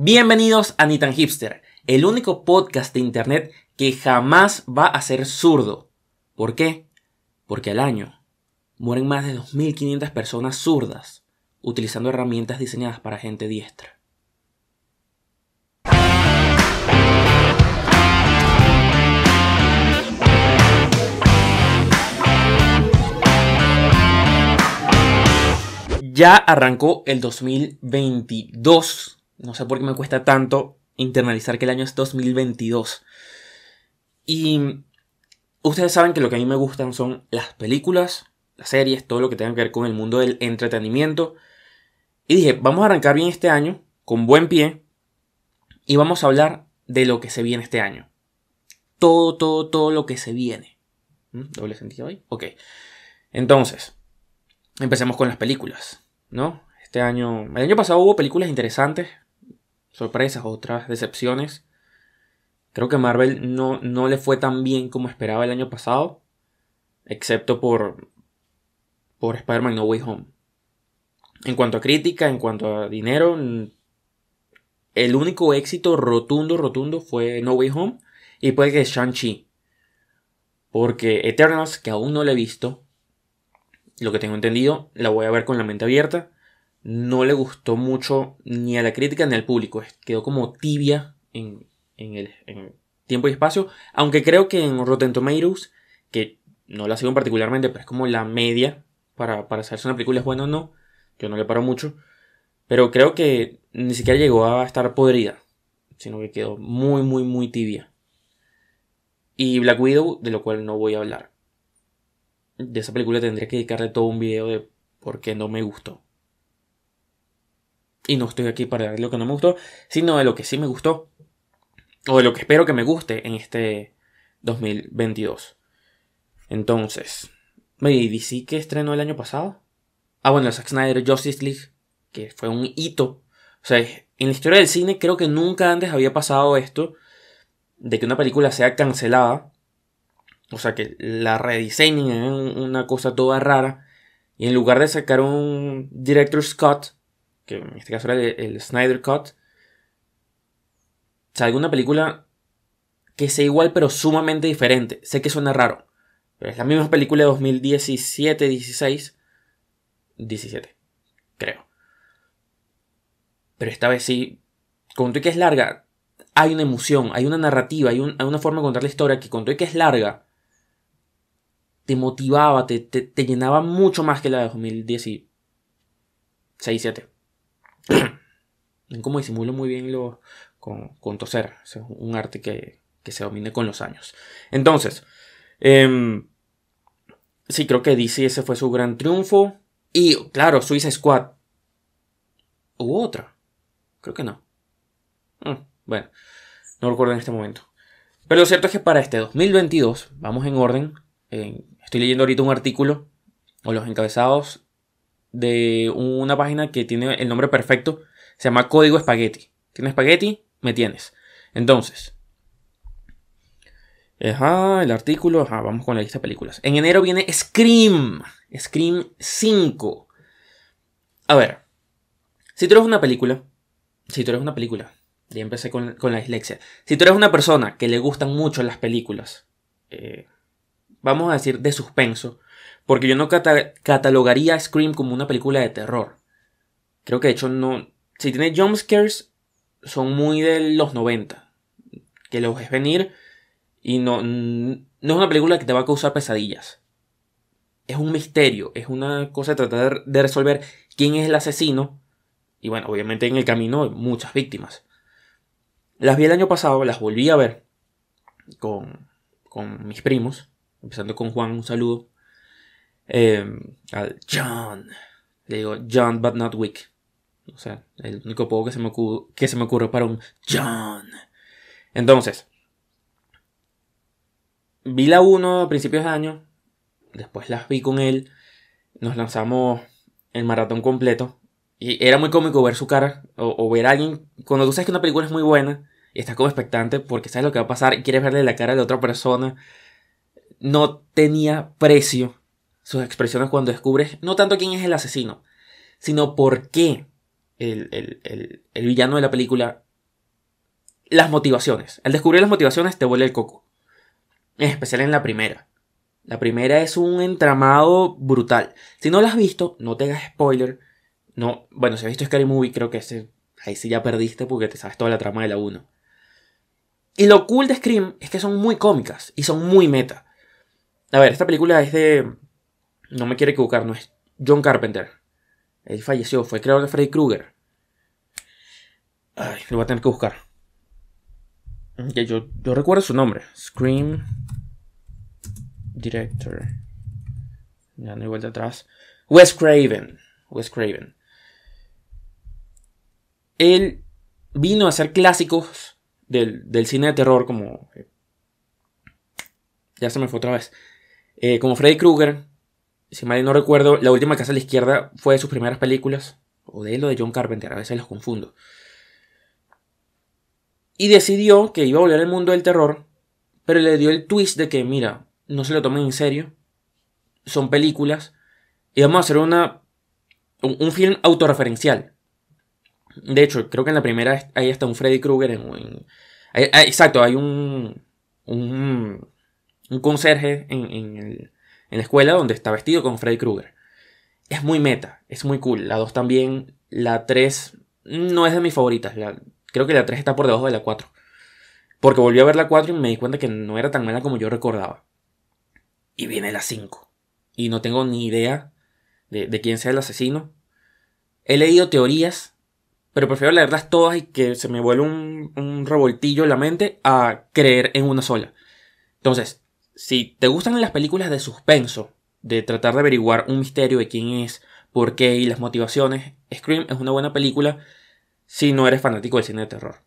Bienvenidos a Nitan Hipster, el único podcast de internet que jamás va a ser zurdo. ¿Por qué? Porque al año mueren más de 2.500 personas zurdas utilizando herramientas diseñadas para gente diestra. Ya arrancó el 2022 no sé por qué me cuesta tanto internalizar que el año es 2022. Y ustedes saben que lo que a mí me gustan son las películas, las series, todo lo que tenga que ver con el mundo del entretenimiento. Y dije, vamos a arrancar bien este año, con buen pie, y vamos a hablar de lo que se viene este año. Todo, todo, todo lo que se viene. ¿Mm? ¿Doble sentido ahí? Ok. Entonces, empecemos con las películas, ¿no? Este año, el año pasado hubo películas interesantes, sorpresas, otras decepciones. Creo que Marvel no, no le fue tan bien como esperaba el año pasado, excepto por, por Spider-Man No Way Home. En cuanto a crítica, en cuanto a dinero, el único éxito rotundo, rotundo fue No Way Home y puede que Shang-Chi. Porque Eternals, que aún no la he visto, lo que tengo entendido, la voy a ver con la mente abierta no le gustó mucho ni a la crítica ni al público. Quedó como tibia en, el tiempo y espacio. Aunque creo que en Rotten Tomatoes, que no la sigo particularmente, pero es como la media para, para saber si una película es buena o no. Yo no le paro mucho. Pero creo que ni siquiera llegó a estar podrida. Sino que quedó muy, muy, muy tibia. Y Black Widow, de lo cual no voy a hablar. De esa película tendría que dedicarle todo un video de por qué no me gustó. Y no estoy aquí para dar lo que no me gustó, sino de lo que sí me gustó. O de lo que espero que me guste en este 2022. Entonces, ¿y DC que estrenó el año pasado? Ah, bueno, Zack Snyder Justice League, que fue un hito. O sea, en la historia del cine creo que nunca antes había pasado esto de que una película sea cancelada. O sea, que la rediseñen en una cosa toda rara. Y en lugar de sacar un director Scott, que en este caso era el, Snyder Cut, salga una película que sea igual pero sumamente diferente. Sé que suena raro, pero es la misma película de 2017, 16, 17, creo. Pero esta vez sí, con todo que es larga, hay una emoción, hay una narrativa, hay, una forma de contar la historia que con todo que es larga, te motivaba, te, te, llenaba mucho más que la de 2016, 17. Cómo disimulo muy bien lo, con, toser. Es un arte que, se domine con los años. Entonces, em, sí, creo que DC ese fue su gran triunfo. Y claro, Suicide Squad. ¿Hubo otra? Creo que no. Mm, bueno, no recuerdo en este momento. Pero lo cierto es que para este 2022, vamos en orden. estoy leyendo ahorita un artículo, o los encabezados de una página que tiene el nombre perfecto. Se llama Código Espagueti. ¿Tienes espagueti? Me tienes. Entonces. Ajá, el artículo. Ajá, vamos con la lista de películas. En enero viene Scream. Scream 5. A ver. Si tú eres una película. Si tú eres una película. Ya empecé con, la dislexia. Si tú eres una persona que le gustan mucho las películas. Eh, vamos a decir de suspenso. Porque yo no catalogaría Scream como una película de terror. Creo que de hecho no. Si tiene jumpscares, son muy de los 90. Que los ves venir y no, no es una película que te va a causar pesadillas. Es un misterio, es una cosa de tratar de resolver quién es el asesino. Y bueno, obviamente en el camino muchas víctimas. Las vi el año pasado, las volví a ver con, con mis primos, empezando con Juan, un saludo. Em, al John. Le digo John, but not Wick. O sea, el único poco que se me, ocurre, que se me ocurre para un John. Entonces, vi la 1 a principios de año. Después las vi con él. Nos lanzamos el maratón completo. Y era muy cómico ver su cara. O, ver a alguien. Cuando tú sabes que una película es muy buena. Y estás como expectante porque sabes lo que va a pasar. Y quieres verle la cara de otra persona. No tenía precio sus expresiones cuando descubres no tanto quién es el asesino, sino por qué el, villano de la película las motivaciones. Al descubrir las motivaciones te vuelve el coco. En especial en la primera. La primera es un entramado brutal. Si no la has visto, no te hagas spoiler. No, bueno, si has visto Scary Movie, creo que ese, ahí sí ya perdiste porque te sabes toda la trama de la 1. Y lo cool de Scream es que son muy cómicas y son muy meta. A ver, esta película es de. No me quiero equivocar, no es John Carpenter. Él falleció, fue creador de Freddy Krueger. Ay, lo voy a tener que buscar. yo, yo recuerdo su nombre. Scream Director. Ya no hay vuelta atrás. Wes Craven. Wes Craven. Él vino a hacer clásicos del, cine de terror como... Ya se me fue otra vez. Eh, como Freddy Krueger. Si mal no recuerdo, La última casa a la izquierda fue de sus primeras películas. O de él o de John Carpenter, a veces los confundo. Y decidió que iba a volver al mundo del terror. Pero le dio el twist de que, mira, no se lo tomen en serio. Son películas. Y vamos a hacer una, un, film autorreferencial. De hecho, creo que en la primera hay hasta un Freddy Krueger. Exacto, hay un, un, un conserje en, en, la escuela donde está vestido con Freddy Krueger. Es muy meta, es muy cool. La 2 también. La 3 no es de mis favoritas. creo que la 3 está por debajo de la 4. Porque volví a ver la 4 y me di cuenta que no era tan mala como yo recordaba y viene la 5. Y no tengo ni idea de, quién sea el asesino. He leído teorías, pero prefiero leerlas todas y que se me vuelva un, un revoltillo en la mente a creer en una sola. Entonces, si te gustan las películas de suspenso, de tratar de averiguar un misterio de quién es, por qué y las motivaciones, Scream es una buena película si no eres fanático del cine de terror.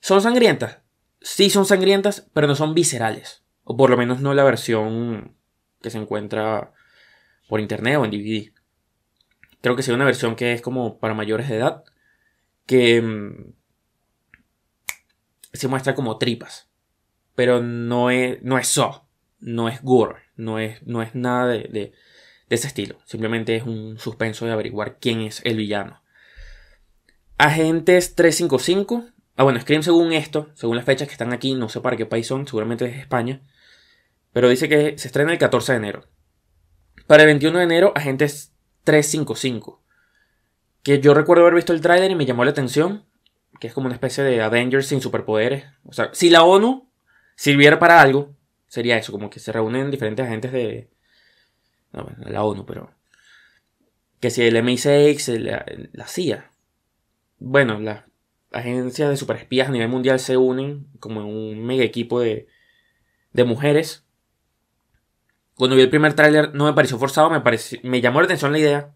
¿Son sangrientas? Sí son sangrientas, pero no son viscerales. O por lo menos no la versión que se encuentra por internet o en DVD. Creo que sea una versión que es como para mayores de edad. Que mm, se muestra como tripas. Pero no es, no es so. No es gore. No es, no es nada de, de ese estilo. Simplemente es un suspenso de averiguar quién es el villano. Agentes 355. Ah, bueno, Scream según esto, según las fechas que están aquí, no sé para qué país son, seguramente es España. Pero dice que se estrena el 14 de enero. Para el 21 de enero, Agentes 355. Que yo recuerdo haber visto el tráiler y me llamó la atención. Que es como una especie de Avengers sin superpoderes. O sea, si la ONU sirviera para algo, sería eso, como que se reúnen diferentes agentes de. No, bueno, la ONU, pero. Que si el MI6, la, CIA. Bueno, las agencias de superespías a nivel mundial se unen como un mega equipo de, de mujeres cuando vi el primer tráiler no me pareció forzado, me, me llamó la atención la idea.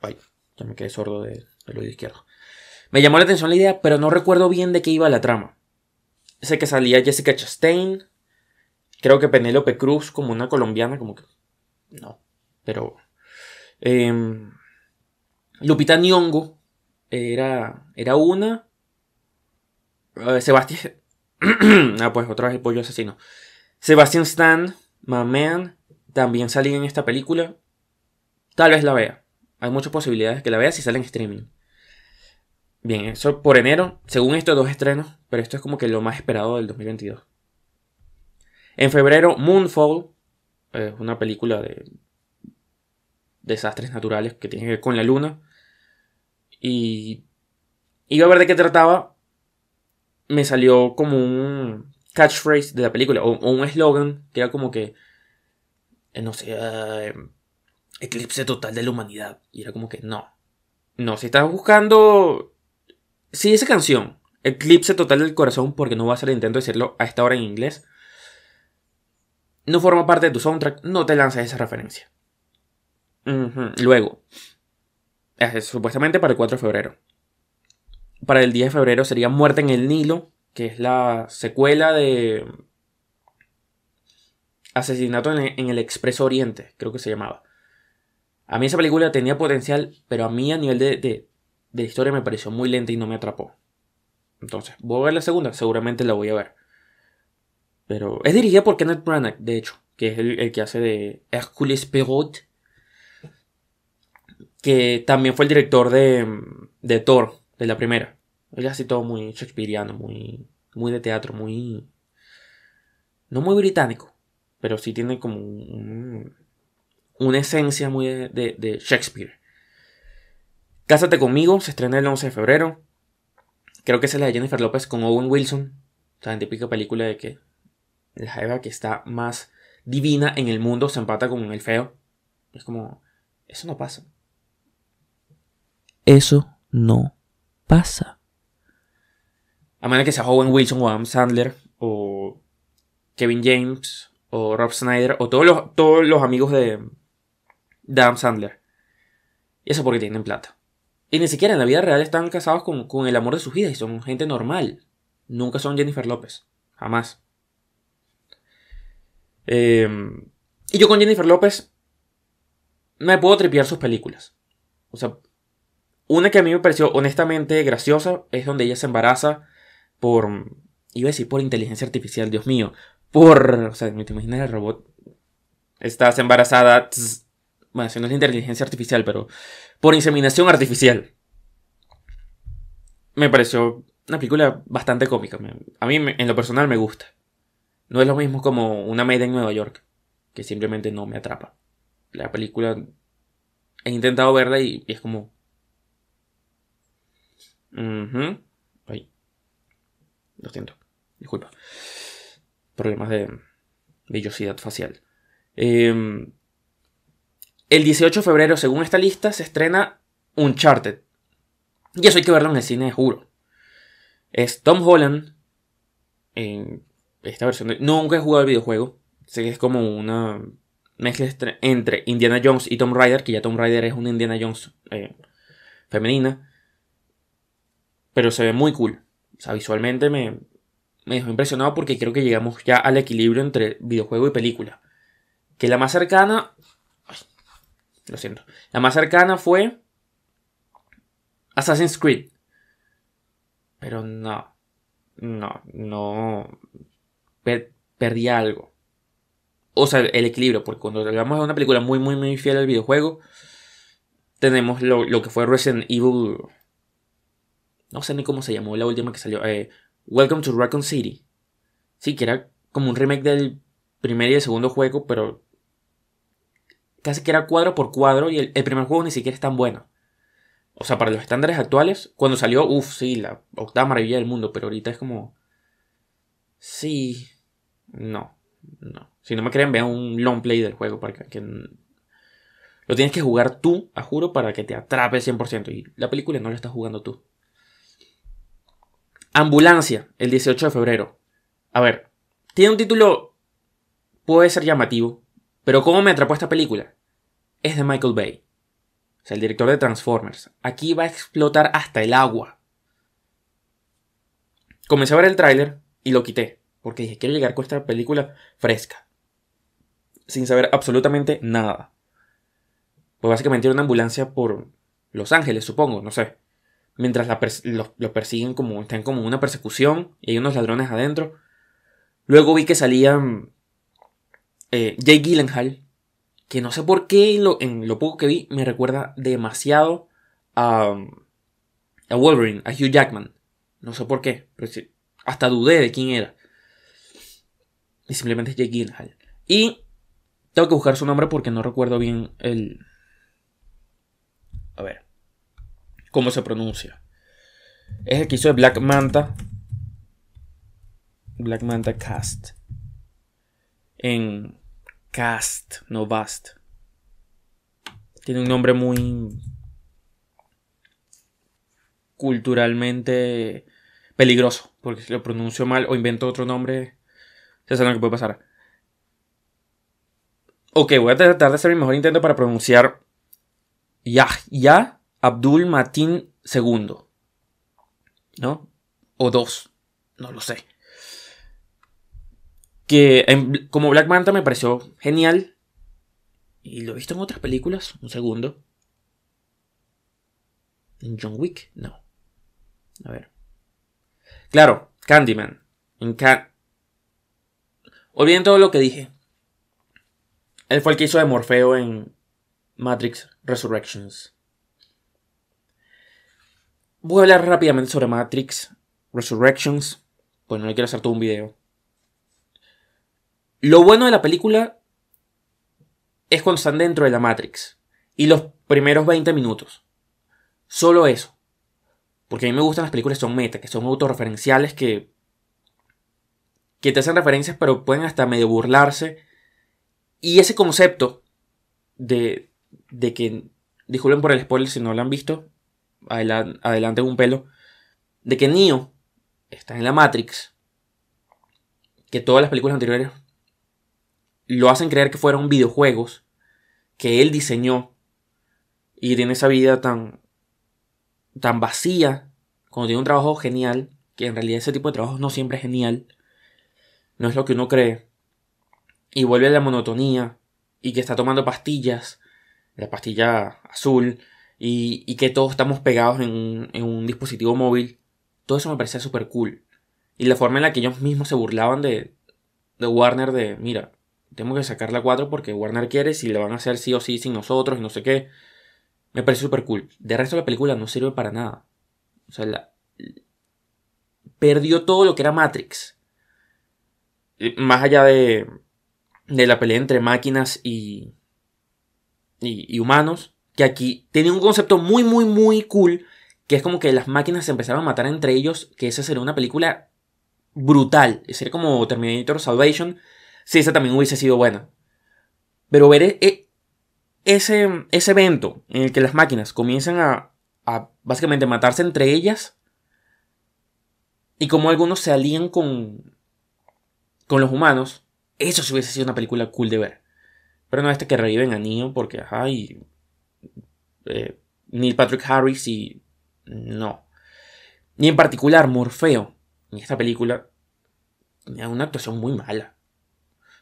Ay, ya me quedé sordo del de oído izquierdo. Me llamó la atención la idea, pero no recuerdo bien de qué iba la trama. Sé que salía Jessica Chastain. Creo que Penélope Cruz como una colombiana, como que... No, pero... Em, Lupita Nyong'o era, era una. Sebastián... ah, pues otra vez el pollo asesino. Sebastián Stan Man también salía en esta película. Tal vez la vea. Hay muchas posibilidades que la vea si sale en streaming. Bien, eso por enero. Según estos dos estrenos, pero esto es como que lo más esperado del 2022. En febrero, Moonfall. Es una película de desastres naturales que tiene que ver con la luna. Y iba a ver de qué trataba. Me salió como un catchphrase de la película o, un eslogan que era como que, eh, no sé, eh, eclipse total de la humanidad. Y era como que no. No, si estás buscando... Si esa canción, eclipse total del corazón, porque no va a ser intento de decirlo a esta hora en inglés, no forma parte de tu soundtrack, no te lances esa referencia. Luego, supuestamente para el 4 de febrero. Para el 10 de febrero sería Muerte en el Nilo, que es la secuela de Asesinato en el Expreso Oriente, creo que se llamaba. A mí esa película tenía potencial, pero a mí a nivel de, de, historia me pareció muy lenta y no me atrapó. Entonces, voy a ver la segunda, seguramente la voy a ver. Pero es dirigida por Kenneth Branagh, de hecho, que es el, que hace de Hercules Perrault, que también fue el director de, de Thor, de la primera. Es así todo muy shakespeariano, muy, muy de teatro, muy... No muy británico, pero sí tiene como una esencia muy de, de, Shakespeare. Cásate conmigo, se estrena el 11 de febrero. Creo que es la de Jennifer López con Owen Wilson. O sea, típica película de que la Eva que está más divina en el mundo se empata con el feo. Es como, eso no pasa. Eso no pasa. A menos que sea Owen Wilson o Adam Sandler o Kevin James o Rob Snyder o todos los, todos los amigos de, Adam Sandler. Y eso porque tienen plata. Y ni siquiera en la vida real están casados con, con el amor de sus vidas y son gente normal. Nunca son Jennifer López. Jamás. Eh, y yo con Jennifer López me puedo tripear sus películas. O sea, una que a mí me pareció honestamente graciosa es donde ella se embaraza por. Iba a decir por inteligencia artificial, Dios mío. Por. O sea, ¿te imaginas el robot? Estás embarazada. bueno, eso no es inteligencia artificial, pero. Por inseminación artificial. Me pareció una película bastante cómica. A mí, en lo personal, me gusta. No es lo mismo como una Made en Nueva York, que simplemente no me atrapa. La película he intentado verla y, es como... Ay. Lo siento. Disculpa. Problemas de vellosidad facial. Em, el 18 de febrero, según esta lista, se estrena Uncharted. Y eso hay que verlo en el cine, juro. Es Tom Holland en esta versión. Nunca he jugado el videojuego. Sé que es como una mezcla entre Indiana Jones y Tomb Raider, que ya Tomb Raider es una Indiana Jones eh, femenina. Pero se ve muy cool. O sea, visualmente me, me dejó impresionado porque creo que llegamos ya al equilibrio entre videojuego y película. Que la más cercana. lo siento. La más cercana fue. Assassin's Creed. Pero no. No, no perdí algo. O sea, el equilibrio, porque cuando hablamos de una película muy, muy, muy fiel al videojuego, tenemos lo, que fue Resident Evil. No sé ni cómo se llamó la última que salió. Eh, Welcome to Raccoon City. Sí, que era como un remake del primer y el segundo juego, pero casi que era cuadro por cuadro y el, el, primer juego ni siquiera es tan bueno. O sea, para los estándares actuales, cuando salió, uff, sí, la octava maravilla del mundo, pero ahorita es como... Sí, no, no. Si no me creen, vean un long play del juego para que, lo tienes que jugar tú, a juro, para que te atrape 100%. Y la película no la estás jugando tú. Ambulancia, el 18 de febrero. A ver, tiene un título. Puede ser llamativo. Pero ¿cómo me atrapó esta película? Es de Michael Bay. O sea, el director de Transformers. Aquí va a explotar hasta el agua. Comencé a ver el tráiler y lo quité. Porque dije, quiero llegar con esta película fresca. Sin saber absolutamente nada. Pues básicamente era una ambulancia por Los Ángeles, supongo, no sé. Mientras lo, persiguen como, están como una persecución y hay unos ladrones adentro. Luego vi que salía eh, Jay Gyllenhaal, que no sé por qué en lo, poco que vi me recuerda demasiado a, a Wolverine, a Hugh Jackman. No sé por qué, hasta dudé de quién era. Y simplemente es Jake Gyllenhaal. Y tengo que buscar su nombre porque no recuerdo bien el... A ver. ¿Cómo se pronuncia? Es el que hizo de Black Manta. Black Manta Cast. En Cast, no Bast. Tiene un nombre muy culturalmente peligroso. Porque si lo pronuncio mal o invento otro nombre, ya saben lo que puede pasar. Ok, voy a tratar de hacer mi mejor intento para pronunciar Yahya Abdul Matin II. ¿No? O dos. No lo sé. Que como Black Manta me pareció genial. Y lo he visto en otras películas. Un segundo. ¿En John Wick? No. A ver. Claro, Candyman. En Can Olviden todo lo que dije. Él fue el que hizo de Morfeo en Matrix Resurrections. Voy a hablar rápidamente sobre Matrix Resurrections. Pues no le quiero hacer todo un video. Lo bueno de la película es cuando están dentro de la Matrix. Y los primeros 20 minutos. Solo eso. Porque a mí me gustan las películas que son meta, que son autorreferenciales, que, que te hacen referencias, pero pueden hasta medio burlarse. Y ese concepto de, de que, disculpen por el spoiler si no lo han visto, adelante un pelo, de que Neo está en la Matrix, que todas las películas anteriores lo hacen creer que fueron videojuegos que él diseñó y tiene esa vida tan tan vacía cuando tiene un trabajo genial que en realidad ese tipo de trabajo no siempre es genial no es lo que uno cree y vuelve a la monotonía y que está tomando pastillas la pastilla azul y, que todos estamos pegados en un, en un dispositivo móvil todo eso me parecía súper cool y la forma en la que ellos mismos se burlaban de, de Warner de mira tengo que sacar la 4 porque Warner quiere, si la van a hacer sí o sí sin nosotros y no sé qué. Me parece súper cool. De resto la película no sirve para nada. O sea, la... perdió todo lo que era Matrix. Más allá de, de la pelea entre máquinas y, y, humanos. Que aquí tiene un concepto muy, muy, muy cool. Que es como que las máquinas se empezaron a matar entre ellos. Que esa sería una película brutal. Sería como Terminator Salvation Sí, esa también hubiese sido buena. Pero ver e, e, ese, ese evento en el que las máquinas comienzan a, a básicamente matarse entre ellas y como algunos se alían con, con los humanos, eso sí hubiese sido una película cool de ver. Pero no este que reviven a Neo porque, ajá, y. Eh, Neil Patrick Harris y. No. Ni en particular Morfeo, en esta película, tenía una actuación muy mala.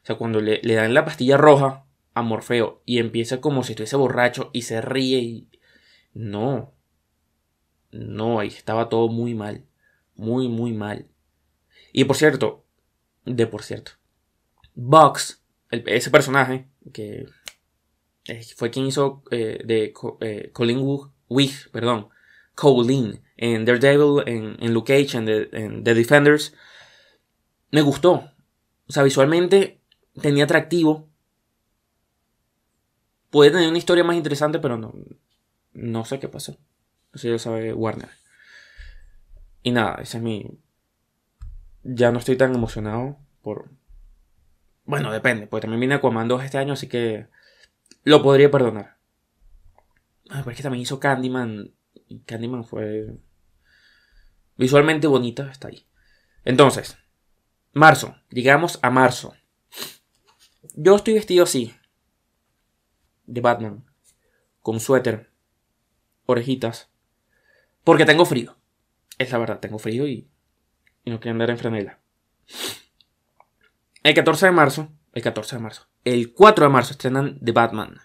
O sea, cuando le, dan la pastilla roja a Morfeo y empieza como si estuviese borracho y se ríe y... No. No, ahí estaba todo muy mal. Muy, muy mal. Y por cierto, de por cierto, Bugs, ese personaje que fue quien hizo eh, de eh, Colin Wig, perdón, Colin en Daredevil, en, en Luke Cage, en The Defenders, me gustó. O sea, visualmente tenía atractivo. Puede tener una historia más interesante, pero no, no sé qué pasó. Eso ya sabe Warner. Y nada, ese es mi. Ya no estoy tan emocionado por. Bueno, depende, porque también viene Aquaman 2 este año, así que. Lo podría perdonar. Ah, pero es que también hizo Candyman. Candyman fue. Visualmente bonita, está ahí. Entonces, marzo. Llegamos a marzo. Yo estoy vestido así. De Batman. Con suéter. Orejitas. Porque tengo frío. Es la verdad, tengo frío y, y no quiero andar en franela. El 14 de marzo. El 14 de marzo. El 4 de marzo estrenan The Batman.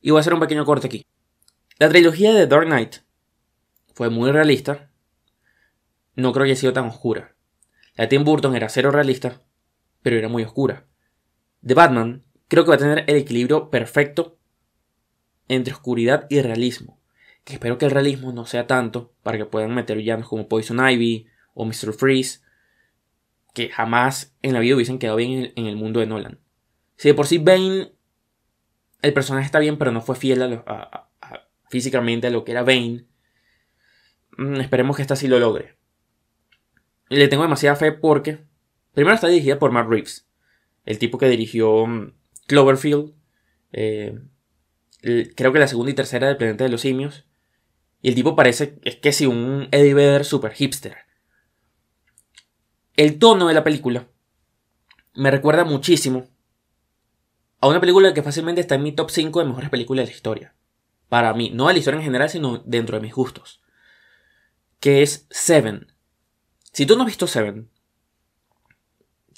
Y voy a hacer un pequeño corte aquí. La trilogía de Dark Knight fue muy realista. No creo que haya sido tan oscura. La de Tim Burton era cero realista, pero era muy oscura de Batman creo que va a tener el equilibrio perfecto entre oscuridad y realismo. Que espero que el realismo no sea tanto para que puedan meter villanos como Poison Ivy o Mr. Freeze, que jamás en la vida hubiesen quedado bien en el mundo de Nolan. Si de por sí Bane, el personaje está bien, pero no fue fiel a físicamente a lo que era Bane, mm, esperemos que esta sí lo logre. Le tengo demasiada fe porque, primero está dirigida por Matt Reeves, el tipo que dirigió mm, Cloverfield, eh, creo que la segunda y tercera del Planeta de los Simios. Y el tipo parece, es que sí, un Eddie Vedder super hipster. El tono de la película me recuerda muchísimo a una película que fácilmente está en mi top 5 de mejores películas de la historia. Para mí, no de la historia en general, sino dentro de mis gustos. Que es Seven. Si tú no has visto Seven,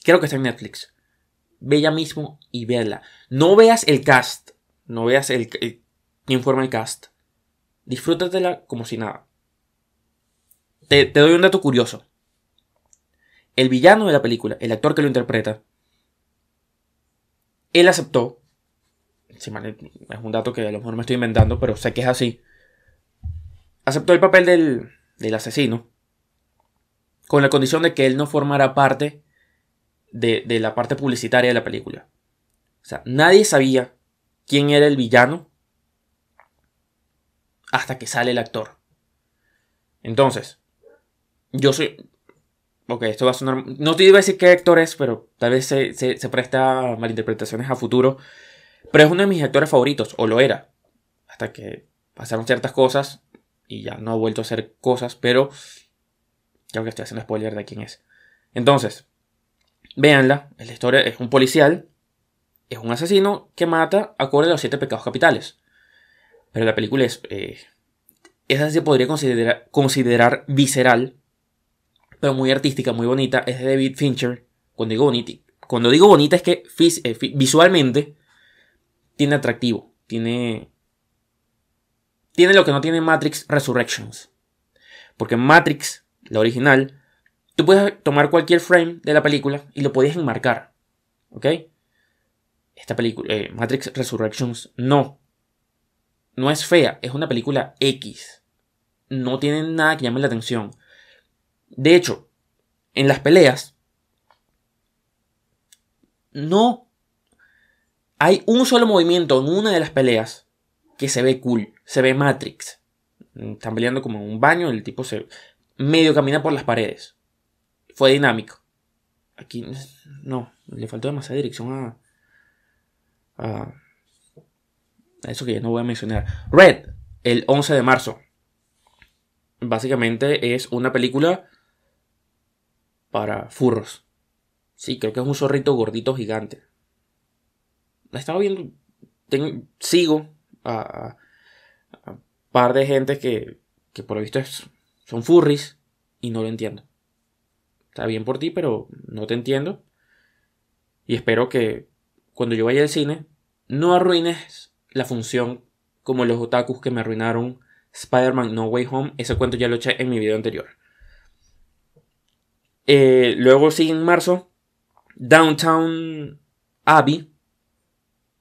creo que está en Netflix ve ya mismo y véala. No veas el cast, no veas el, quién forma el cast. Disfrútatela como si nada. Te, doy un dato curioso. El villano de la película, el actor que lo interpreta, él aceptó, es un dato que a lo mejor me estoy inventando, pero sé que es así, aceptó el papel del, del asesino con la condición de que él no formara parte de, de, la parte publicitaria de la película. O sea, nadie sabía quién era el villano hasta que sale el actor. Entonces, yo soy... Ok, esto va a sonar... No te iba a decir qué actor es, pero tal vez se, se, presta a malinterpretaciones a futuro. Pero es uno de mis actores favoritos, o lo era. Hasta que pasaron ciertas cosas y ya no ha vuelto a hacer cosas, pero creo que estoy haciendo spoiler de quién es. Entonces, véanla, la historia es un policial, es un asesino que mata acorde a los siete pecados capitales. Pero la película es, eh, esa se podría considerar, considerar visceral, muy artística, muy bonita. Es de David Fincher. Cuando digo bonita, cuando digo bonita es que eh, visualmente tiene atractivo, tiene tiene lo que no tiene Matrix Resurrections. Porque Matrix, la original, tú puedes tomar cualquier frame de la película y lo puedes enmarcar. ¿Ok? Esta película, eh, Matrix Resurrections, no. No es fea, es una película X. No tiene nada que llame la atención. De hecho, en las peleas, no hay un solo movimiento en una de las peleas que se ve cool se ve Matrix. Están peleando como en un baño, el tipo se medio camina por las paredes. Fue dinámico. Aquí no, le faltó demasiada dirección a, a, eso que ya no voy a mencionar. Red, el 11 de marzo. Básicamente es una película para furros. Sí, creo que es un zorrito gordito gigante. La estaba viendo. sigo a, par de gente que, que por lo visto son furries y no lo entiendo. Está bien por ti, pero no te entiendo. Y espero que cuando yo vaya al cine no arruines la función como los otakus que me arruinaron Spider-Man No Way Home. Ese cuento ya lo eché en mi video anterior. Eh, luego sigue en marzo Downtown Abbey.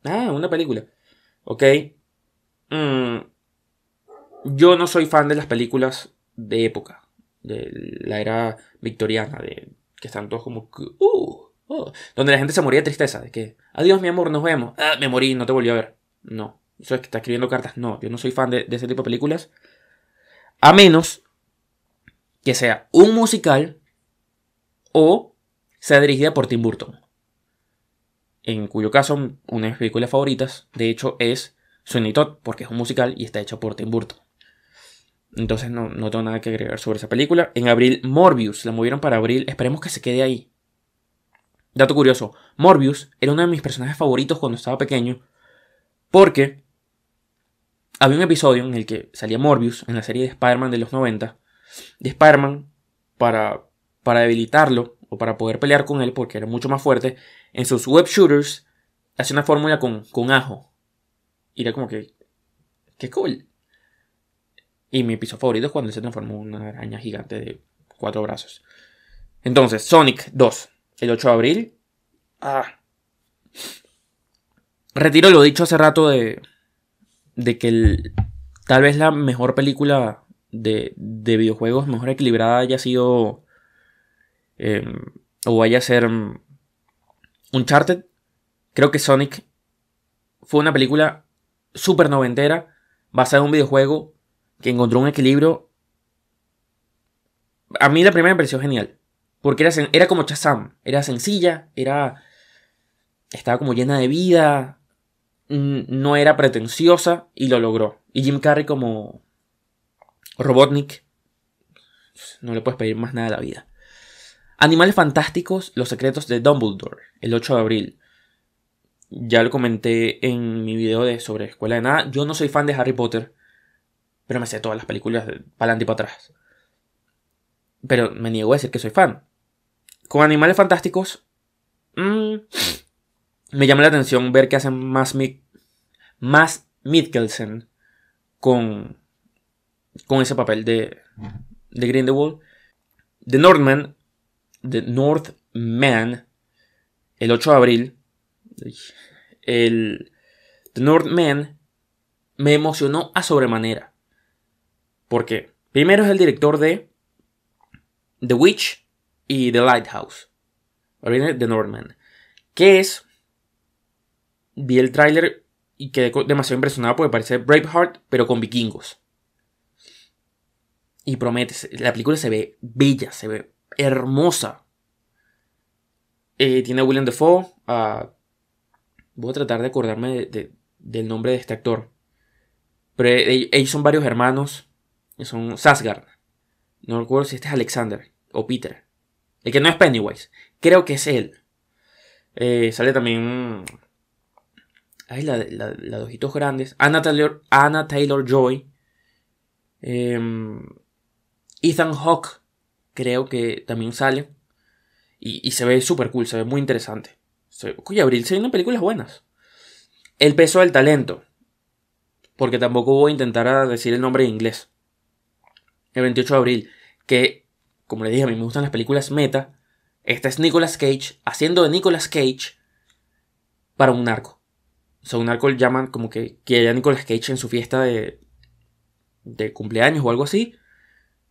Ah, una película. Ok. Mm, yo no soy fan de las películas de época, de la era victoriana, de que están todos como... Uh, uh, donde la gente se moría de tristeza, de que, adiós mi amor, nos vemos, ah, me morí, no te volví a ver. No, eso es que está escribiendo cartas, no, yo no soy fan de ese tipo de películas. A menos que sea un musical o sea dirigida por Tim Burton. En cuyo caso, una de mis películas favoritas, de hecho, es Sweeney Todd, porque es un musical y está hecho por Tim Burton. Entonces no, no tengo nada que agregar sobre esa película. En abril, Morbius, la movieron para abril. Esperemos que se quede ahí. Dato curioso, Morbius era uno de mis personajes favoritos cuando estaba pequeño. Porque había un episodio en el que salía Morbius en la serie de Spider-Man de los 90. De Spider-Man para, para debilitarlo o para poder pelear con él porque era mucho más fuerte. En sus web shooters hace una fórmula con, con ajo. Y era como que. ¡Qué cool! Y mi episodio favorito es cuando se transformó en una araña gigante de cuatro brazos. Entonces, Sonic 2, el 8 de abril. Ah. Retiro lo dicho hace rato de. de que el, tal vez la mejor película de, de videojuegos, mejor equilibrada, haya sido. Em, o vaya a ser. Um, Uncharted. Creo que Sonic fue una película super noventera, basada en un videojuego que encontró un equilibrio. A mí la primera me pareció genial. Porque era, era como Chazam. Era sencilla, era. Estaba como llena de vida. No era pretenciosa y lo logró. Y Jim Carrey como Robotnik. No le puedes pedir más nada a la vida. Animales Fantásticos, Los Secretos de Dumbledore, el 8 de abril. Ya lo comenté en mi video de sobre Escuela de Nada. Yo no soy fan de Harry Potter, pero me sé todas las películas para adelante y para atrás. Pero me niego a decir que soy fan. Con Animales Fantásticos, mm, me llama la atención ver que hacen más, más Mikkelsen con, con ese papel de, de Grindelwald. The Northman, The Northman, el 8 de abril, el The Northman me emocionó a sobremanera. ¿Por qué? Primero es el director de The Witch y The Lighthouse. The Northman. ¿Qué es? Vi el tráiler y quedé demasiado impresionado porque parece Braveheart, pero con vikingos. Y promete, la película se ve bella, se ve hermosa. Eh, tiene a William Defoe. voy a tratar de acordarme del nombre de este actor. Pero ellos son varios hermanos. Son Sasgard. No recuerdo si este es Alexander o Peter. El que no es Pennywise. Creo que es él. Eh, sale también. Ay, la, de ojitos grandes. Anna Taylor, Anna Taylor Joy. Em, Ethan Hawke. Creo que también sale. Y, se ve súper cool, se ve muy interesante. Oye, Abril se vienen películas buenas. El peso del talento. Porque tampoco voy a intentar decir el nombre en inglés. El 28 de abril. Que, como le dije, a mí me gustan las películas meta. Esta es Nicolas Cage haciendo de Nicolas Cage para un narco. O sea, un narco le llaman como que quiere a Nicolas Cage en su fiesta de, de cumpleaños o algo así.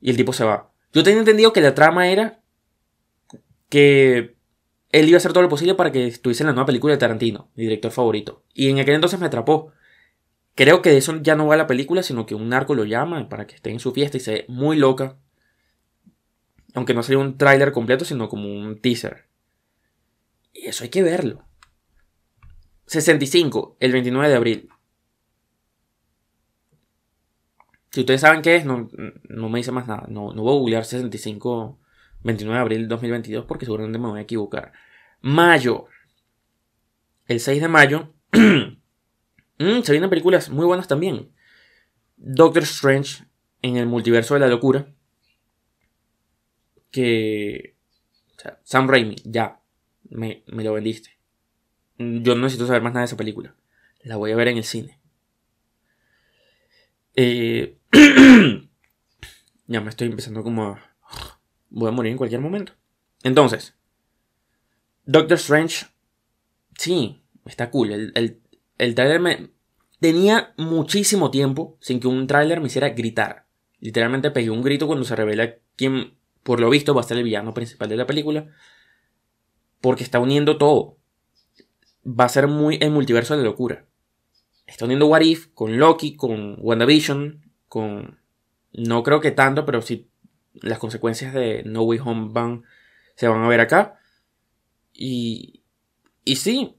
Y el tipo se va. Yo tenía entendido que la trama era que él iba a hacer todo lo posible para que estuviese en la nueva película de Tarantino, mi director favorito. Y en aquel entonces me atrapó. Creo que de eso ya no va la película, sino que un narco lo llama para que esté en su fiesta y se ve muy loca. Aunque no sería un tráiler completo, sino como un teaser. Y eso hay que verlo. 65, el 29 de abril. Si ustedes saben qué es, no, me dice más nada. No, no voy a googlear 65 29 de abril 2022 porque seguramente me voy a equivocar. Mayo. El 6 de mayo. Mm, se vienen películas muy buenas también. Doctor Strange en el multiverso de la locura. Que... O sea, Sam Raimi, ya. Me, me lo vendiste. Yo no necesito saber más nada de esa película. La voy a ver en el cine. Eh, ya me estoy empezando como a voy a morir en cualquier momento. Entonces, Doctor Strange, sí, está cool. El, el, trailer me... Tenía muchísimo tiempo sin que un tráiler me hiciera gritar. Literalmente pegué un grito cuando se revela quién, por lo visto, va a ser el villano principal de la película. Porque está uniendo todo. Va a ser muy el multiverso de la locura. Está uniendo What If con Loki, con WandaVision, con... No creo que tanto, pero sí las consecuencias de No Way Home van, se van a ver acá. Y, y sí,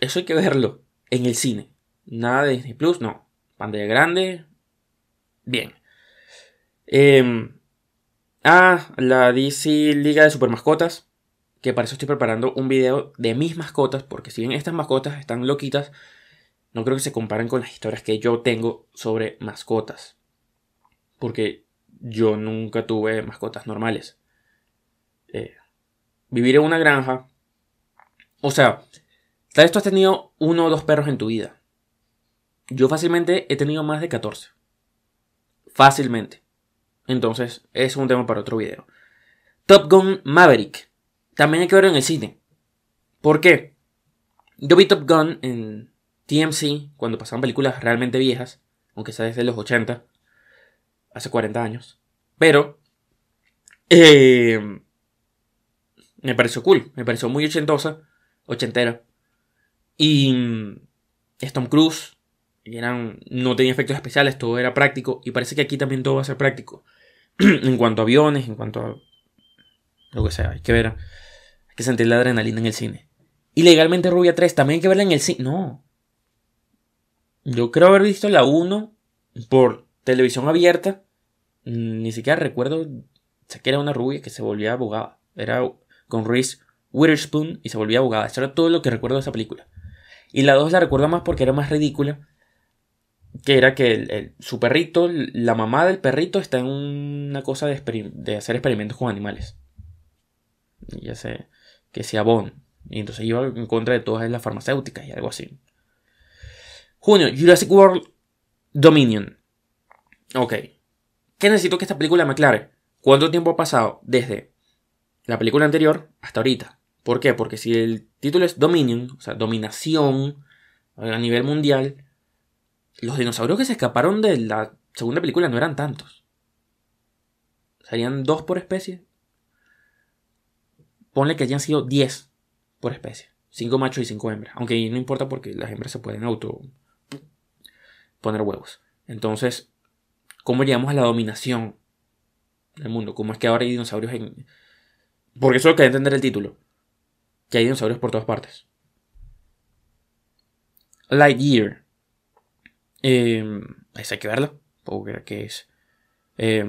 eso hay que verlo en el cine. Nada de Disney Plus, no. Pantalla grande, bien. Em, ah, la DC Liga de Super Mascotas. Que para eso estoy preparando un video de mis mascotas. Porque si bien estas mascotas están loquitas, no creo que se comparen con las historias que yo tengo sobre mascotas. Porque yo nunca tuve mascotas normales. Eh, vivir en una granja. O sea, tal vez tú has tenido uno o dos perros en tu vida. Yo fácilmente he tenido más de 14. Fácilmente. Entonces, es un tema para otro video. Top Gun Maverick. También hay que verlo en el cine. ¿Por qué? Yo vi Top Gun en TMC cuando pasaban películas realmente viejas, aunque sea desde los 80 hace 40 años. Pero eh, me pareció cool, me pareció muy ochentosa, ochentera. Y mm, es Tom Cruise, eran, no tenía efectos especiales, todo era práctico. Y parece que aquí también todo va a ser práctico. en cuanto a aviones, en cuanto a lo que sea, hay que ver, hay que sentir la adrenalina en el cine. Y legalmente Rubia 3 también hay que verla en el cine. No. Yo creo haber visto la 1 por televisión abierta Mm, ni siquiera recuerdo. sé que era una rubia que se volvía abogada. Era con Reese Witherspoon y se volvía abogada. Eso era todo lo que recuerdo de esa película. Y la 2 la recuerdo más porque era más ridícula. Que era que el, su perrito, la mamá del perrito está en una cosa de, hacer experimentos con animales. Y ya sé, que sea Bond. Y entonces iba en contra de todas las farmacéuticas y algo así. Junio, Jurassic World Dominion. Ok. ¿Qué necesito que esta película me aclare? ¿Cuánto tiempo ha pasado desde la película anterior hasta ahorita? ¿Por qué? Porque si el título es Dominion, o sea, dominación a nivel mundial, los dinosaurios que se escaparon de la segunda película no eran tantos. Serían dos por especie. Ponle que hayan sido 10 por especie. Cinco machos y cinco hembras. Aunque no importa porque las hembras se pueden auto poner huevos. Entonces, ¿cómo llegamos a la dominación del mundo? ¿Cómo es que ahora hay dinosaurios en... Porque eso es lo que entender el título. Que hay dinosaurios por todas partes. Lightyear. Eh, esa hay que verla. Creer que es. Eh,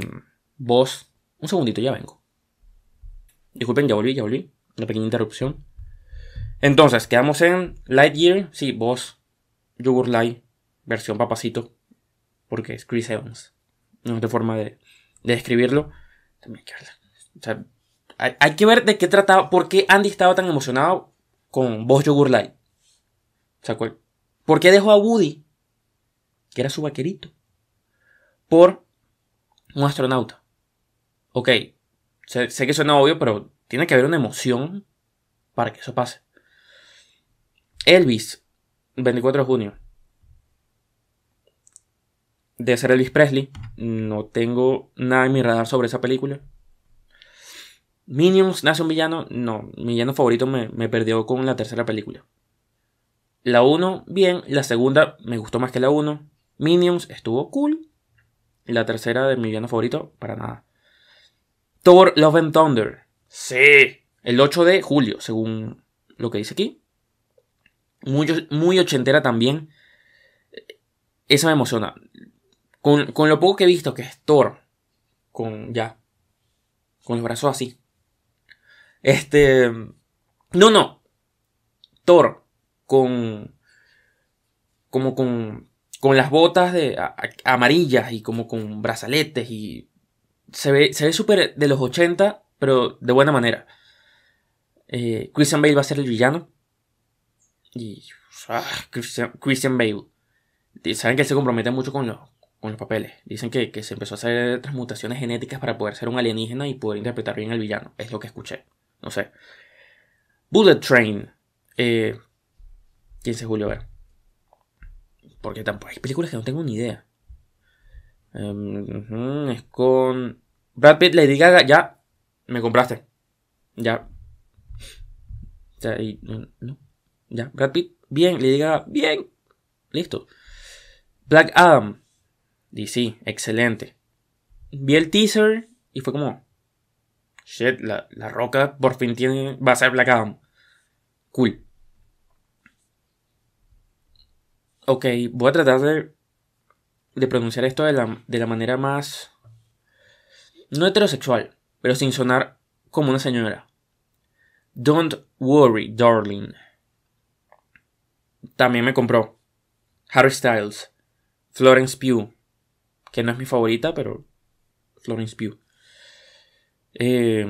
voz. Un segundito, ya vengo. Disculpen, ya volví, ya volví. Una pequeña interrupción. Entonces, quedamos en Lightyear. Sí, voz. Yogurt Light. Versión papacito. Porque es Chris Evans. No es de forma de, de describirlo. También hay que hay, que ver de qué trataba. ¿Por qué Andy estaba tan emocionado con voz Yogurt Light? O ¿por qué dejó a Woody? Que era su vaquerito por un astronauta. Ok, sé, que suena obvio, pero tiene que haber una emoción para que eso pase. Elvis, 24 de junio. De ser Elvis Presley, no tengo nada en mi radar sobre esa película. Minions nace un villano, no, mi villano favorito me, me perdió con la tercera película. La 1, bien, la segunda me gustó más que la 1. Minions estuvo cool, la tercera de mi villano favorito, para nada. Thor Love and Thunder. Sí. El 8 de julio, según lo que dice aquí. Muy, muy ochentera también. Esa me emociona. Con, con, lo poco que he visto, que es Thor. Con ya. Con los brazos así. Este. No, no. Thor. Con. Como con con las botas de, amarillas y como con brazaletes y se ve se ve súper de los 80, pero de buena manera. Eh, Christian Bale va a ser el villano. Y ah, Christian, Bale. Saben que él se compromete mucho con los, con los papeles. Dicen que, se empezó a hacer transmutaciones genéticas para poder ser un alienígena y poder interpretar bien al villano. Es lo que escuché. No sé. Bullet Train. Eh, ¿Quién se Julio? Porque tampoco hay películas que no tengo ni idea. Em, es con Brad Pitt, Lady Gaga. Ya, me compraste. Ya. Ya, no. Ya, Brad Pitt, bien. Lady Gaga, bien. Listo. Black Adam. DC, excelente. Vi el teaser y fue como. Shit, la, la roca por fin tiene, va a ser Black. Cool. Ok, voy a tratar de, de pronunciar esto de la, de la manera más... No heterosexual, pero sin sonar como una señora. Don't worry, darling. También me compró Harry Styles, Florence Pugh, que no es mi favorita, pero Florence Pugh. Eh,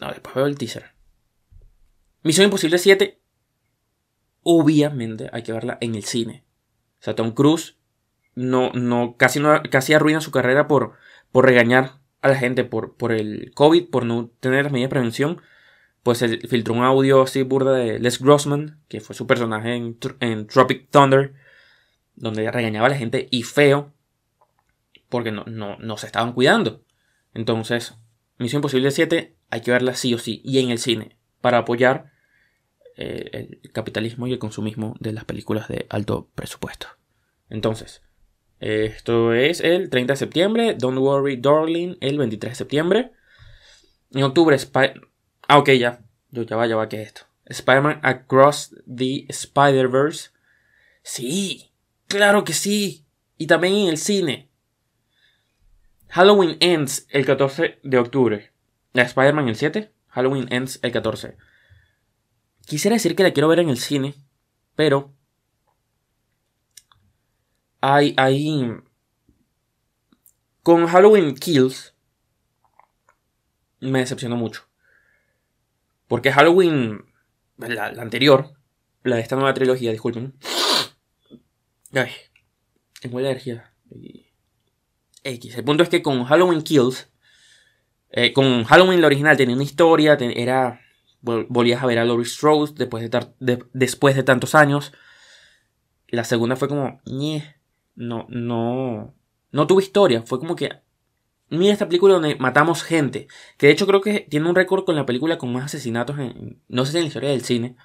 no, después veo el teaser. Misión Imposible 7 obviamente hay que verla en el cine. O sea, Tom Cruise no, no, casi, casi arruina su carrera por, por regañar a la gente por, por el COVID, por no tener las medidas de prevención. Pues se filtró un audio así burda de Les Grossman, que fue su personaje en, en Tropic Thunder, donde regañaba a la gente y feo, porque no, no, no se estaban cuidando. Entonces, Misión Imposible 7 hay que verla sí o sí, y en el cine, para apoyar eh, el capitalismo y el consumismo de las películas de alto presupuesto. Entonces, esto es el 30 de septiembre, Don't Worry Darling el 23 de septiembre. En octubre, Ah, ok, ya. Yo ya va, ya va, ¿qué es esto? Spider-Man Across the Spider-Verse. Sí, claro que sí. Y también en el cine. Halloween Ends el 14 de octubre. Spider-Man el 7. Halloween Ends el 14. Quisiera decir que la quiero ver en el cine, pero hay, hay... Con Halloween Kills me decepcionó mucho. Porque Halloween, la, anterior, la de esta nueva trilogía, disculpen. Ay, tengo alergia. El punto es que con Halloween Kills, eh, con Halloween la original tenía una historia, era volvías a ver a Laurie Strode después de, tantos años. La segunda fue como, no, no, no tuvo historia. Fue como que. Mira esta película donde matamos gente. Que de hecho creo que tiene un récord con la película con más asesinatos. No sé si en la historia del cine.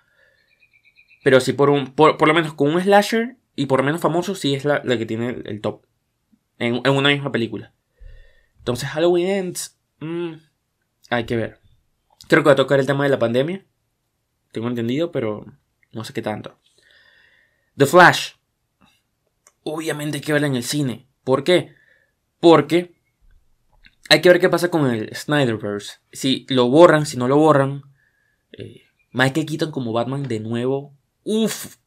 Pero sí por un. Por, lo menos con un slasher. Y por lo menos famoso, sí es la, que tiene el, top. En, una misma película. Entonces Halloween Ends. Mm, hay que ver. Creo que va a tocar el tema de la pandemia. Tengo entendido, pero no sé qué tanto. The Flash. Obviamente hay que verla en el cine. ¿Por qué? Porque hay que ver qué pasa con el Snyderverse. Si lo borran, si no lo borran. Eh, Michael Keaton como Batman de nuevo. Uf.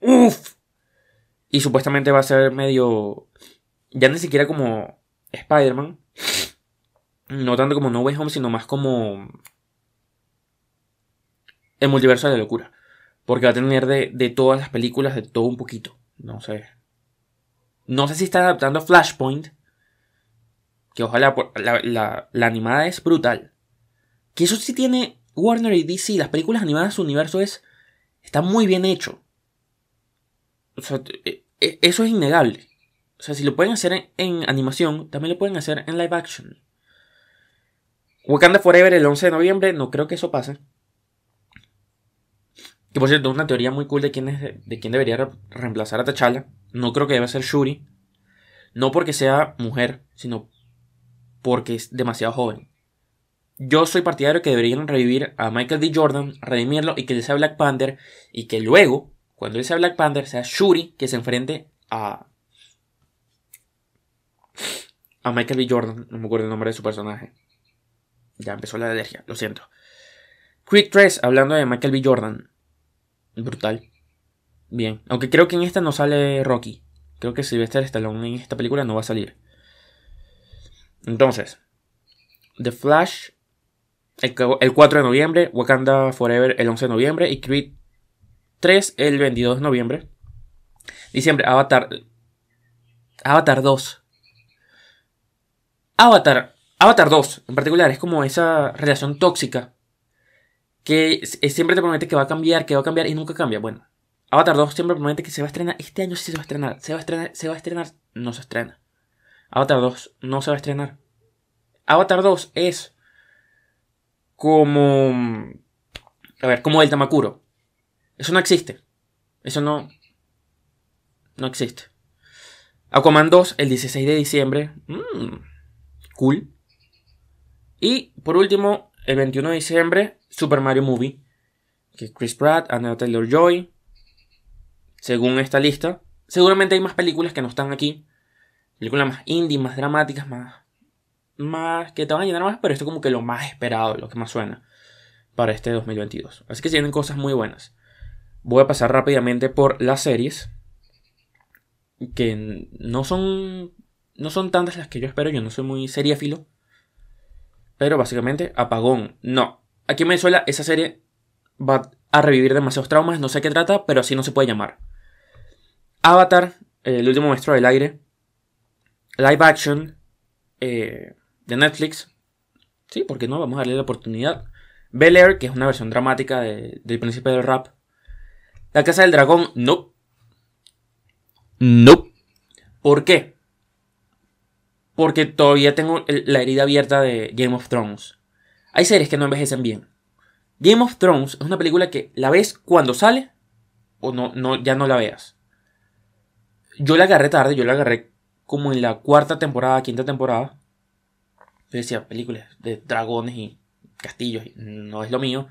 Uf. Y supuestamente va a ser medio. Ya ni siquiera como Spider-Man. No tanto como No Way Home, sino más como. El multiverso de la locura. Porque va a tener de, de todas las películas, de todo un poquito. No sé. No sé si está adaptando Flashpoint. Que ojalá. La, la, animada es brutal. Que eso sí tiene Warner y DC. Las películas animadas, su universo es. Está muy bien hecho. O sea, e, e, eso es innegable. O sea, si lo pueden hacer en, animación, también lo pueden hacer en live action. Wakanda Forever el 11 de noviembre, no creo que eso pase. Que por cierto, una teoría muy cool de quién, es, de quién debería reemplazar a T'Challa. No creo que deba ser Shuri. No porque sea mujer, sino porque es demasiado joven. Yo soy partidario que deberían revivir a Michael D. Jordan, redimirlo y que él sea Black Panther. Y que luego, cuando él sea Black Panther, sea Shuri que se enfrente a. A Michael B. Jordan. No me acuerdo el nombre de su personaje. Ya empezó la alergia, lo siento. Quick 3, hablando de Michael B. Jordan. Brutal. Bien. Aunque creo que en esta no sale Rocky. Creo que Sylvester Stallone en esta película no va a salir. Entonces. The Flash. El, 4 de noviembre. Wakanda Forever el 11 de noviembre. Y Creed 3 el 22 de noviembre. Diciembre. Avatar. Avatar 2. Avatar. Avatar 2 en particular es como esa relación tóxica que siempre te promete que va a cambiar, que va a cambiar y nunca cambia. Bueno, Avatar 2 siempre promete que se va a estrenar. Este año sí se va a estrenar. Se va a estrenar, se va a estrenar. No se estrena. Avatar 2 no se va a estrenar. Avatar 2 es como... A ver, como el Tamakuro. Eso no existe. Eso no... No existe. Aquaman 2 el 16 de diciembre. Mmm, cool. Y por último, el 21 de diciembre, Super Mario Movie, que Chris Pratt, Anna Taylor Joy, según esta lista. Seguramente hay más películas que no están aquí. Películas más indie, más dramáticas, más. más que te van a llenar más, pero esto es como que lo más esperado, lo que más suena para este 2022. Así que tienen cosas muy buenas. Voy a pasar rápidamente por las series. Que no son. No son tantas las que yo espero. Yo no soy muy seriéfilo. Pero básicamente, apagón. No. Aquí en Venezuela esa serie va a revivir demasiados traumas. No sé qué trata, pero así no se puede llamar. Avatar, el último maestro del aire. Live action eh, de Netflix. Sí, porque no? Vamos a darle la oportunidad. Bel Air, que es una versión dramática del príncipe del rap. La Casa del Dragón, no. No. ¿Por qué? Porque todavía tengo la herida abierta de Game of Thrones. Hay series que no envejecen bien. Game of Thrones es una película que la ves cuando sale o no, no, ya no la veas. Yo la agarré tarde, yo la agarré como en la cuarta temporada, quinta temporada. Yo decía, películas de dragones y castillos, no es lo mío.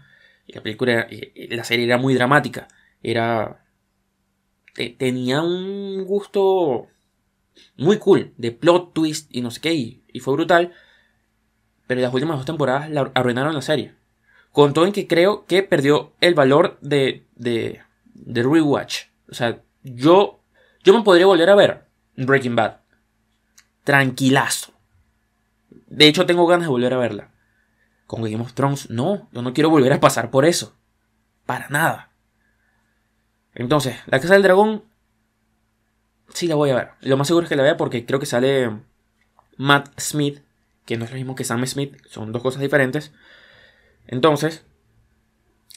Y la película, la serie era muy dramática. Era. tenía un gusto muy cool, de plot twist y no sé qué, y, fue brutal. Pero las últimas dos temporadas la arruinaron la serie. Con todo en que creo que perdió el valor de, de, de rewatch. O sea, yo, yo me podría volver a ver Breaking Bad. Tranquilazo. De hecho, tengo ganas de volver a verla. Con Game of Thrones, no, yo no quiero volver a pasar por eso. Para nada. Entonces, La Casa del Dragón Sí, la voy a ver. Lo más seguro es que la vea porque creo que sale Matt Smith, que no es lo mismo que Sam Smith, son dos cosas diferentes. Entonces,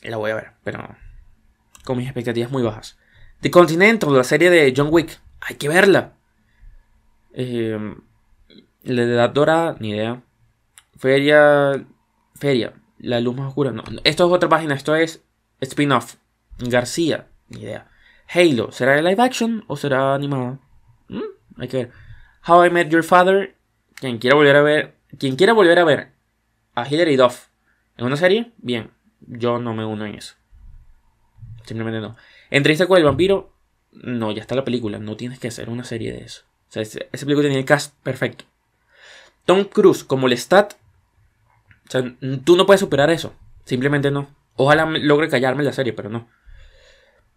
la voy a ver, pero con mis expectativas muy bajas. The Continental, la serie de John Wick, hay que verla. Eh, la edad dorada, ni idea. Feria. Feria. La luz más oscura. No. Esto es otra página. Esto es spin-off. García. Ni idea. Halo. ¿Será de live action o será animada? Mm, hay que ver. How I Met Your Father. Quien quiera volver a ver. Quien quiera volver a ver a Hilary Duff en una serie, bien. Yo no me uno en eso. Simplemente no. Entrevista con el vampiro. No, ya está la película. No tienes que hacer una serie de eso. O sea, ese, película tenía el cast perfecto. Tom Cruise como Lestat. O sea, tú no puedes superar eso. Simplemente no. Ojalá logre callarme la serie, pero no.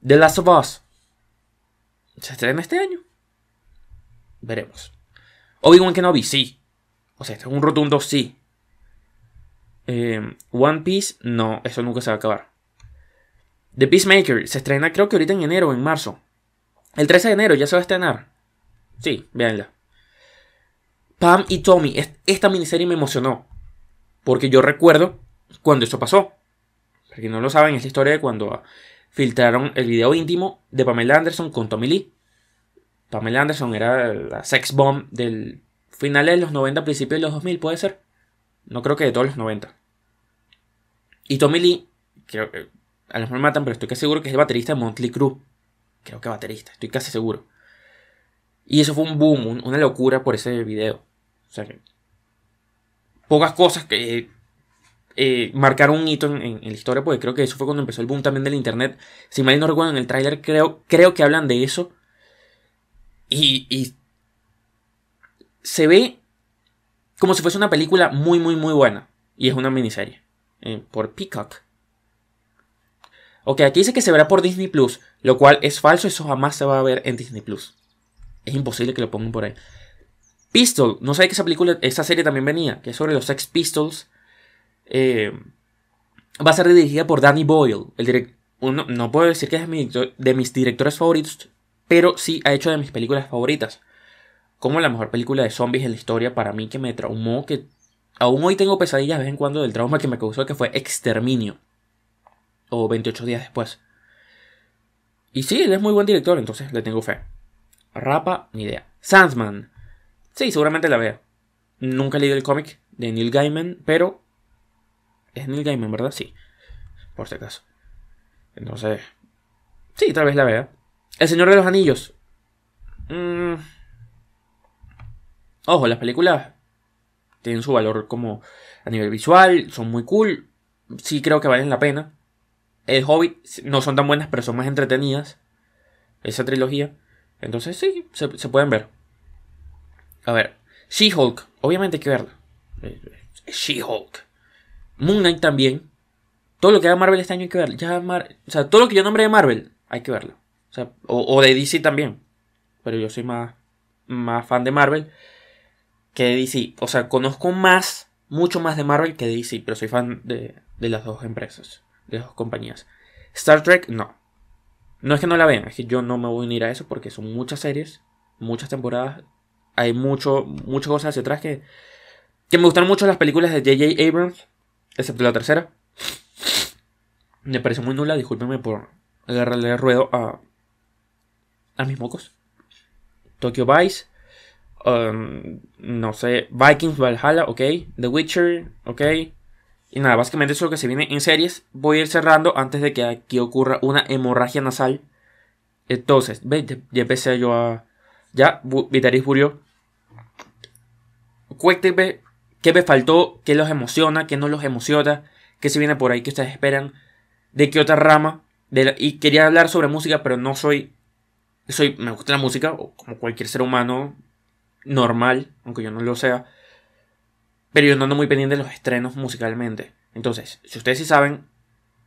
The Last of Us. ¿Se estrena este año? Veremos. Obi-Wan Kenobi, sí. O sea, este es un rotundo sí. Eh, One Piece, no, eso nunca se va a acabar. The Peacemaker se estrena creo que ahorita en enero o en marzo. El 13 de enero ya se va a estrenar. Sí, véanla. Pam y Tommy, esta miniserie me emocionó. Porque yo recuerdo cuando eso pasó. Porque no lo saben, es la historia de cuando filtraron el video íntimo de Pamela Anderson con Tommy Lee. Pamela Anderson era la sex bomb del final de los 90, principios de los 2000, puede ser. No creo que de todos los 90. Y Tommy Lee, creo que a lo mejor me matan, pero estoy casi seguro que es el baterista de Monthly Crew. Creo que baterista, estoy casi seguro. Y eso fue un boom, una locura por ese video. O sea que. Pocas cosas que eh, marcaron un hito en, la historia, porque creo que eso fue cuando empezó el boom también del internet. Si mal no recuerdo, en el tráiler creo, creo que hablan de eso. Y, se ve como si fuese una película muy, muy, muy buena. Y es una miniserie. Eh, por Peacock. Ok, aquí dice que se verá por Disney Plus. Lo cual es falso, eso jamás se va a ver en Disney Plus. Es imposible que lo pongan por ahí. Pistol, no sé que esa película, esa serie también venía, que es sobre los Sex Pistols. Eh, va a ser dirigida por Danny Boyle. El no puedo decir que es de mis directores favoritos, pero sí ha hecho de mis películas favoritas como la mejor película de zombies en la historia para mí que me traumó, que aún hoy tengo pesadillas de vez en cuando del trauma que me causó, que fue Exterminio. O 28 días después. Y sí, él es muy buen director, entonces le tengo fe. Rapa, ni idea. Sandman. Sí, seguramente la vea. Nunca leído el cómic de Neil Gaiman, pero... Es Neil Gaiman, ¿verdad? Sí. Por si acaso. Entonces... Sí, tal vez la vea. El Señor de los Anillos. Mmm... Ojo, las películas tienen su valor como a nivel visual, son muy cool, sí creo que valen la pena. El Hobbit no son tan buenas, pero son más entretenidas. Esa trilogía. Entonces sí, se, pueden ver. A ver, She-Hulk, obviamente hay que verla. She-Hulk. Moon Knight también. Todo lo que haga Marvel este año hay que verlo. Ya o sea, todo lo que yo nombre de Marvel, hay que verlo. O, de DC también. Pero yo soy más, más fan de Marvel que de DC. O sea, conozco más, mucho más de Marvel que de DC, pero soy fan de, las dos empresas, de las dos compañías. Star Trek, no. No es que no la vean, es que yo no me voy a unir a eso porque son muchas series, muchas temporadas. Hay mucho, muchas cosas hacia atrás que, que me gustan mucho las películas de J.J. Abrams, excepto la tercera. Me parece muy nula, discúlpenme por agarrarle el ruedo a, a mis mocos. Tokyo Vice, Um, no sé, Vikings, Valhalla, ok, The Witcher, ok. Y nada, básicamente eso es lo que se viene en series. Voy a ir cerrando antes de que aquí ocurra una hemorragia nasal. Entonces, ve, ya, empecé yo a... Ya, Vitaris murió. Cuénteme qué me faltó, qué los emociona, qué no los emociona, qué se viene por ahí que ustedes esperan, de qué otra rama. Y quería hablar sobre música, pero no soy... soy me gusta la música, como cualquier ser humano, normal, aunque yo no lo sea. Pero yo no ando muy pendiente de los estrenos musicalmente. Entonces, si ustedes sí saben,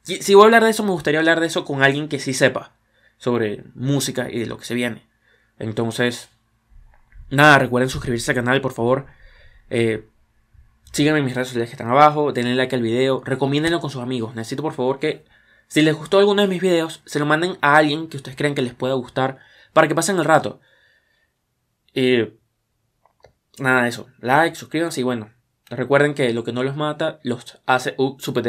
si voy a hablar de eso, me gustaría hablar de eso con alguien que sí sepa sobre música y de lo que se viene. Entonces, nada, recuerden suscribirse al canal, por favor. Eh, síganme en mis redes sociales que están abajo, denle like al video, recomiéndenlo con sus amigos. Necesito por favor que, si les gustó alguno de mis videos, se lo manden a alguien que ustedes crean que les pueda gustar para que pasen el rato. Eh, nada de eso. Like, suscríbanse y bueno. Recuerden que lo que no los mata los hace super